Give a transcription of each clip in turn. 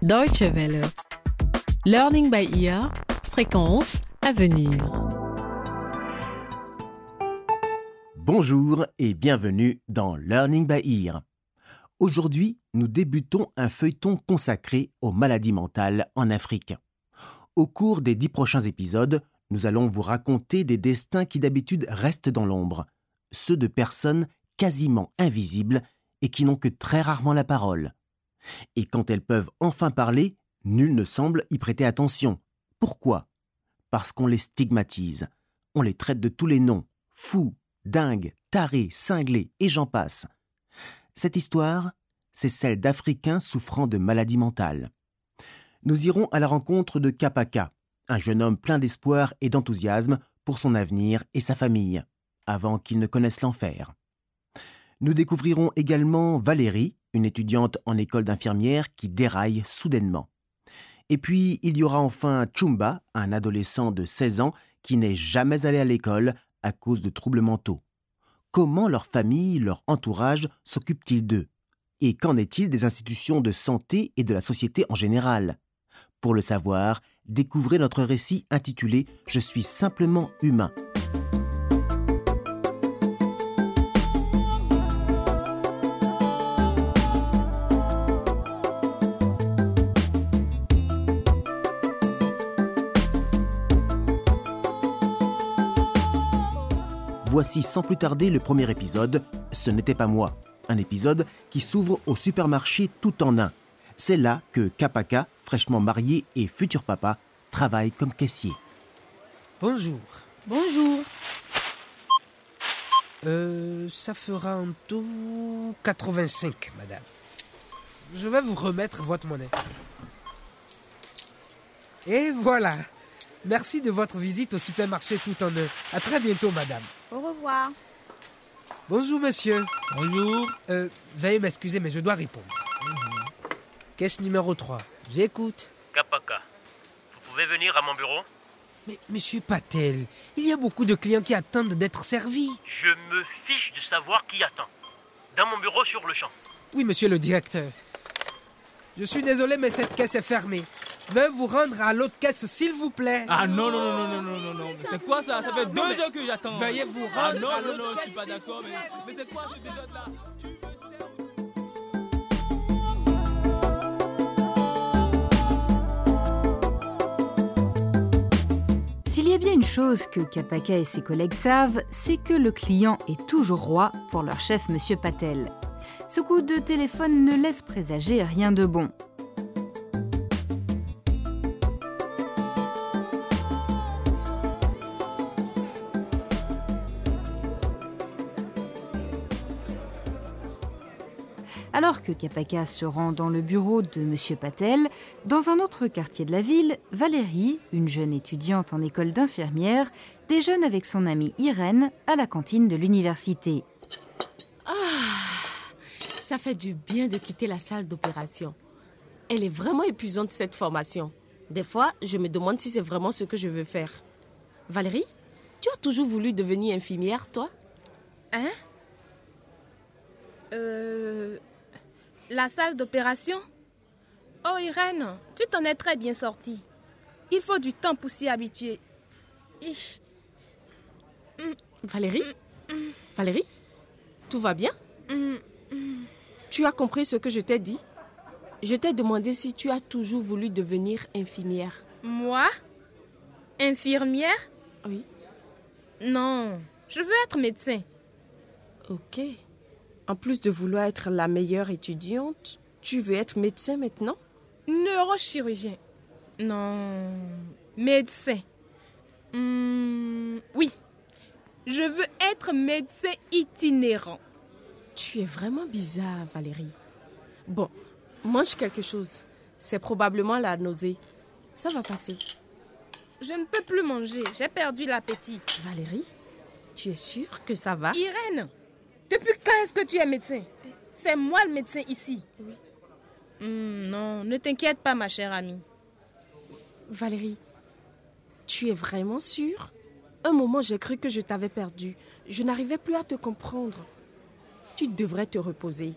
Deutsche Welle. Learning by ear. Fréquence à venir. Bonjour et bienvenue dans Learning by Ear. Aujourd'hui, nous débutons un feuilleton consacré aux maladies mentales en Afrique. Au cours des dix prochains épisodes, nous allons vous raconter des destins qui d'habitude restent dans l'ombre, ceux de personnes quasiment invisibles et qui n'ont que très rarement la parole. Et quand elles peuvent enfin parler, nul ne semble y prêter attention. Pourquoi? Parce qu'on les stigmatise. On les traite de tous les noms fous, dingues, tarés, cinglés, et j'en passe. Cette histoire, c'est celle d'Africains souffrant de maladies mentales. Nous irons à la rencontre de Kapaka, un jeune homme plein d'espoir et d'enthousiasme pour son avenir et sa famille, avant qu'il ne connaisse l'enfer. Nous découvrirons également Valérie, une étudiante en école d'infirmière qui déraille soudainement. Et puis, il y aura enfin Chumba, un adolescent de 16 ans qui n'est jamais allé à l'école à cause de troubles mentaux. Comment leur famille, leur entourage s'occupent-ils d'eux? Et qu'en est-il des institutions de santé et de la société en général? Pour le savoir, découvrez notre récit intitulé Je suis simplement humain Voici sans plus tarder le premier épisode, Ce n'était pas moi, un épisode qui s'ouvre au supermarché tout en un. C'est là que Kapaka, fraîchement marié et futur papa, travaille comme caissier. Bonjour. Bonjour. Euh, ça fera en tout 85, madame. Je vais vous remettre votre monnaie. Et voilà. Merci de votre visite au supermarché tout en un. À très bientôt, madame. Au revoir. Bonjour, monsieur. Bonjour. Euh, veuillez m'excuser, mais je dois répondre. Caisse numéro 3. J'écoute. Kapaka, vous pouvez venir à mon bureau? Mais, monsieur Patel, il y a beaucoup de clients qui attendent d'être servis. Je me fiche de savoir qui attend. Dans mon bureau sur le champ. Oui, monsieur le directeur. Je suis désolé, mais cette caisse est fermée. Veuillez vous rendre à l'autre caisse, s'il vous plaît. Ah non, non, non, non, non, non, non, non. Mais c'est quoi ça? Ça fait deux heures que j'attends. Veuillez vous rendre Ah non, à non, l'autre non, je suis caisse, pas d'accord. Mais, mais c'est quoi me sers- S'il y a bien une chose que Kapaka et ses collègues savent, c'est que le client est toujours roi pour leur chef Monsieur Patel. Ce coup de téléphone ne laisse présager rien de bon. Alors que Kapaka se rend dans le bureau de Monsieur Patel, dans un autre quartier de la ville, Valérie, une jeune étudiante en école d'infirmière, déjeune avec son amie Irène à la cantine de l'université. Ça fait du bien de quitter la salle d'opération. Elle est vraiment épuisante cette formation. Des fois, je me demande si c'est vraiment ce que je veux faire. Valérie, tu as toujours voulu devenir infirmière, toi? Hein? Euh. La salle d'opération Oh Irène, tu t'en es très bien sortie. Il faut du temps pour s'y habituer. Ich. Valérie? Valérie? Tout va bien? Tu as compris ce que je t'ai dit? Je t'ai demandé si tu as toujours voulu devenir infirmière. Moi? Infirmière? Oui. Non, je veux être médecin. Ok. En plus de vouloir être la meilleure étudiante, tu veux être médecin maintenant? Neurochirurgien. Non, médecin. Hmm, oui, je veux être médecin itinérant. Tu es vraiment bizarre, Valérie. Bon, mange quelque chose. C'est probablement la nausée. Ça va passer. Je ne peux plus manger, j'ai perdu l'appétit. Valérie, tu es sûre que ça va? Irène, depuis quand est-ce que tu es médecin? C'est moi le médecin ici. Oui. Hmm, non, ne t'inquiète pas, ma chère amie. Valérie, tu es vraiment sûre? Un moment, j'ai cru que je t'avais perdu. Je n'arrivais plus à te comprendre. Tu devrais te reposer.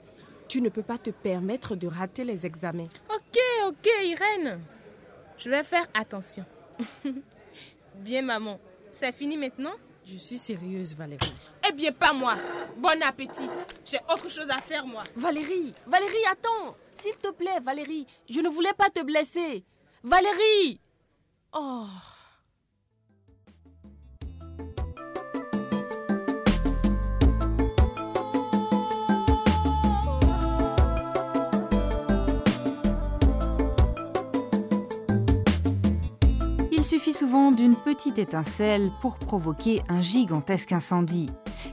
Tu ne peux pas te permettre de rater les examens. Ok, Ok, Irène. Je vais faire attention. bien, maman. C'est fini maintenant? Je suis sérieuse, Valérie. Eh bien, pas moi. Bon appétit. J'ai autre chose à faire, moi. Valérie, Valérie, attends. S'il te plaît, Valérie, je ne voulais pas te blesser. Valérie Oh. Il suffit souvent d'une petite étincelle pour provoquer un gigantesque incendie.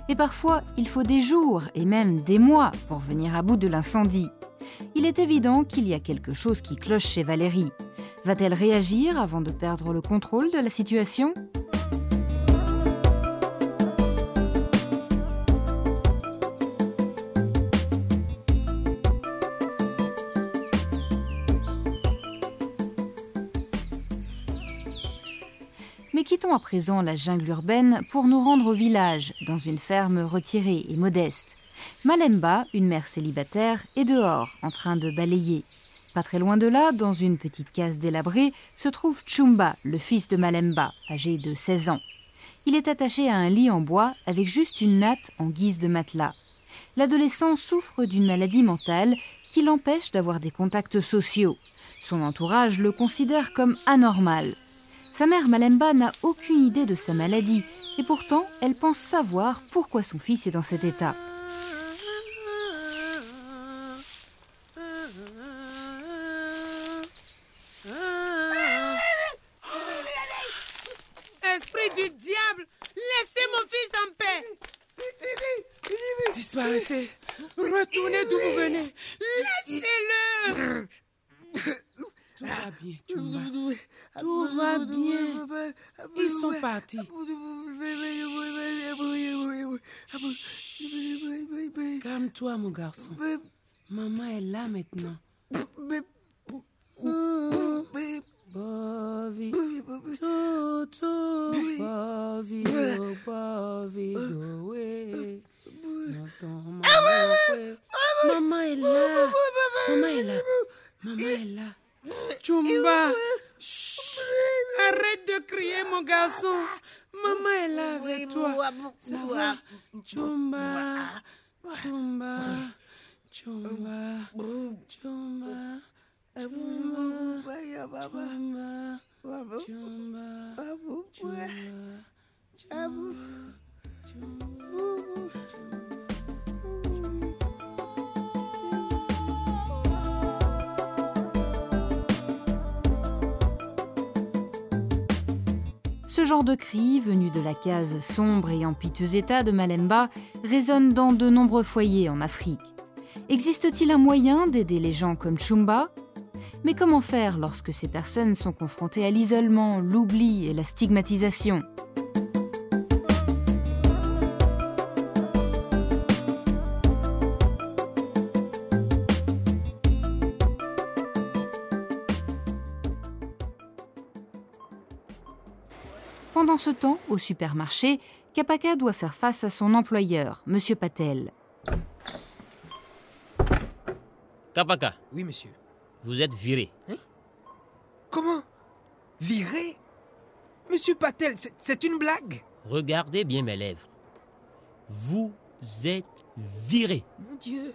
Et parfois, il faut des jours et même des mois pour venir à bout de l'incendie. Il est évident qu'il y a quelque chose qui cloche chez Valérie. Va-t-elle réagir avant de perdre le contrôle de la situation? Quittons à présent la jungle urbaine pour nous rendre au village, dans une ferme retirée et modeste. Malemba, une mère célibataire, est dehors, en train de balayer. Pas très loin de là, dans une petite case délabrée, se trouve Chumba, le fils de Malemba, âgé de 16 ans. Il est attaché à un lit en bois avec juste une natte en guise de matelas. L'adolescent souffre d'une maladie mentale qui l'empêche d'avoir des contacts sociaux. Son entourage le considère comme anormal. Sa mère Malemba n'a aucune idée de sa maladie et pourtant elle pense savoir pourquoi son fils est dans cet état. Esprit du diable, laissez mon fils en paix. Disparaissez. Retournez d'où vous venez. Laissez-le. Tout va bien. Tout va bien. Ils sont partis. Calme-toi, mon garçon. Maman est là maintenant. Bovi, Toto, Bovi, Bovi, go away. Notre maman, ouais. Maman est là. Maman est là. Maman est là. Chumba, chut. arrête de crier, mon garçon. Maman est là avec toi. Ça va. Chumba, Chumba, Chumba, Chumba. Ce genre de cri, venu de la case sombre et en piteux état de Malemba, résonne dans de nombreux foyers en Afrique. Existe-t-il un moyen d'aider les gens comme Chumba? Mais comment faire lorsque ces personnes sont confrontées à l'isolement, l'oubli et la stigmatisation? Pendant ce temps, au supermarché, Kapaka doit faire face à son employeur, M. Patel. Kapaka, Oui, monsieur. Vous êtes viré. Comment? Viré? Monsieur Patel, c'est- c'est une blague? Regardez bien mes lèvres. Vous êtes viré Mon Dieu.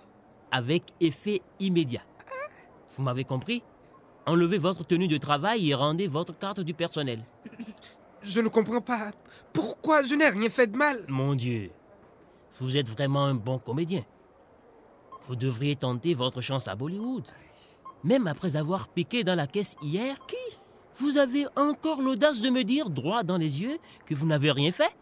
avec effet immédiat. Vous m'avez compris? Enlevez votre tenue de travail et rendez votre carte du personnel. Je ne comprends pas. Pourquoi je n'ai rien fait de mal? Mon Dieu, vous êtes vraiment un bon comédien. Vous devriez tenter votre chance à Bollywood. Même après avoir piqué dans la caisse hier, qui? Vous avez encore l'audace de me dire droit dans les yeux que vous n'avez rien fait?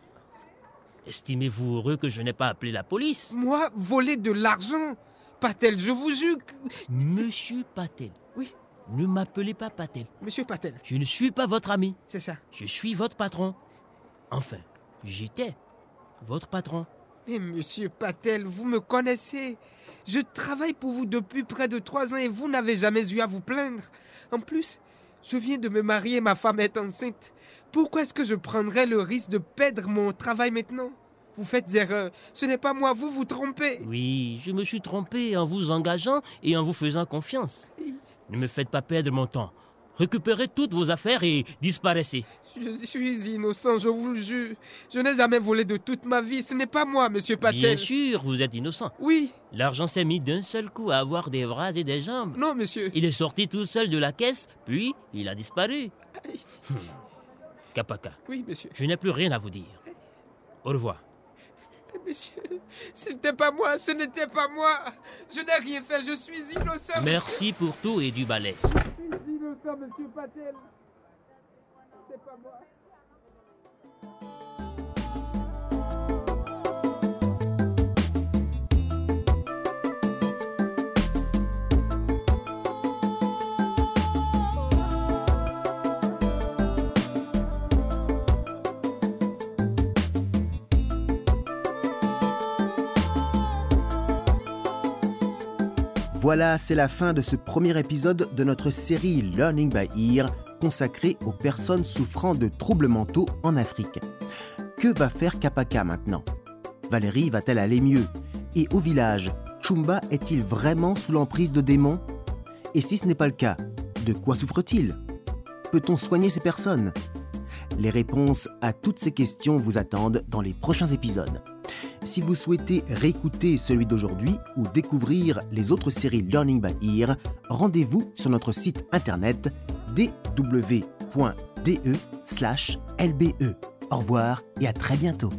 Estimez-vous heureux que je n'ai pas appelé la police? Moi, voler de l'argent Patel, je vous jure que... Monsieur Patel. Oui. Ne m'appelez pas Patel. Monsieur Patel, Je ne suis pas votre ami. c'est ça. Je suis votre patron. Enfin, j'étais votre patron. Mais monsieur Patel, vous me connaissez. Je travaille pour vous depuis près de trois ans et vous n'avez jamais eu à vous plaindre. En plus, je viens de me marier, ma femme est enceinte. Pourquoi est-ce que je prendrais le risque de perdre mon travail maintenant? Vous faites erreur. Ce n'est pas moi, vous vous trompez. Oui, je me suis trompé en vous engageant et en vous faisant confiance. Ne me faites pas perdre mon temps. Récupérez toutes vos affaires et disparaissez. Je suis innocent, je vous le jure. Je n'ai jamais volé de toute ma vie. Ce n'est pas moi, monsieur Patel. Bien sûr, vous êtes innocent. Oui. L'argent s'est mis d'un seul coup à avoir des bras et des jambes. Non, monsieur. Il est sorti tout seul de la caisse, puis il a disparu. Kapaka. Oui, monsieur. Je n'ai plus rien à vous dire. Au revoir. Monsieur, ce n'était pas moi, ce n'était pas moi. Je n'ai rien fait, je suis innocent. Merci pour tout et du balai. Je suis innocent, monsieur Patel. Voilà, c'est la fin de ce premier épisode de notre série Learning by Ear consacrée aux personnes souffrant de troubles mentaux en Afrique. Que va faire Kapaka maintenant? Valérie va-t-elle aller mieux? Et au village, Chumba est-il vraiment sous l'emprise de démons? Et si ce n'est pas le cas, de quoi souffre-t-il? Peut-on soigner ces personnes? Les réponses à toutes ces questions vous attendent dans les prochains épisodes. Si vous souhaitez réécouter celui d'aujourd'hui ou découvrir les autres séries Learning by Ear, rendez-vous sur notre site internet dw.de/lbe. Au revoir et à très bientôt.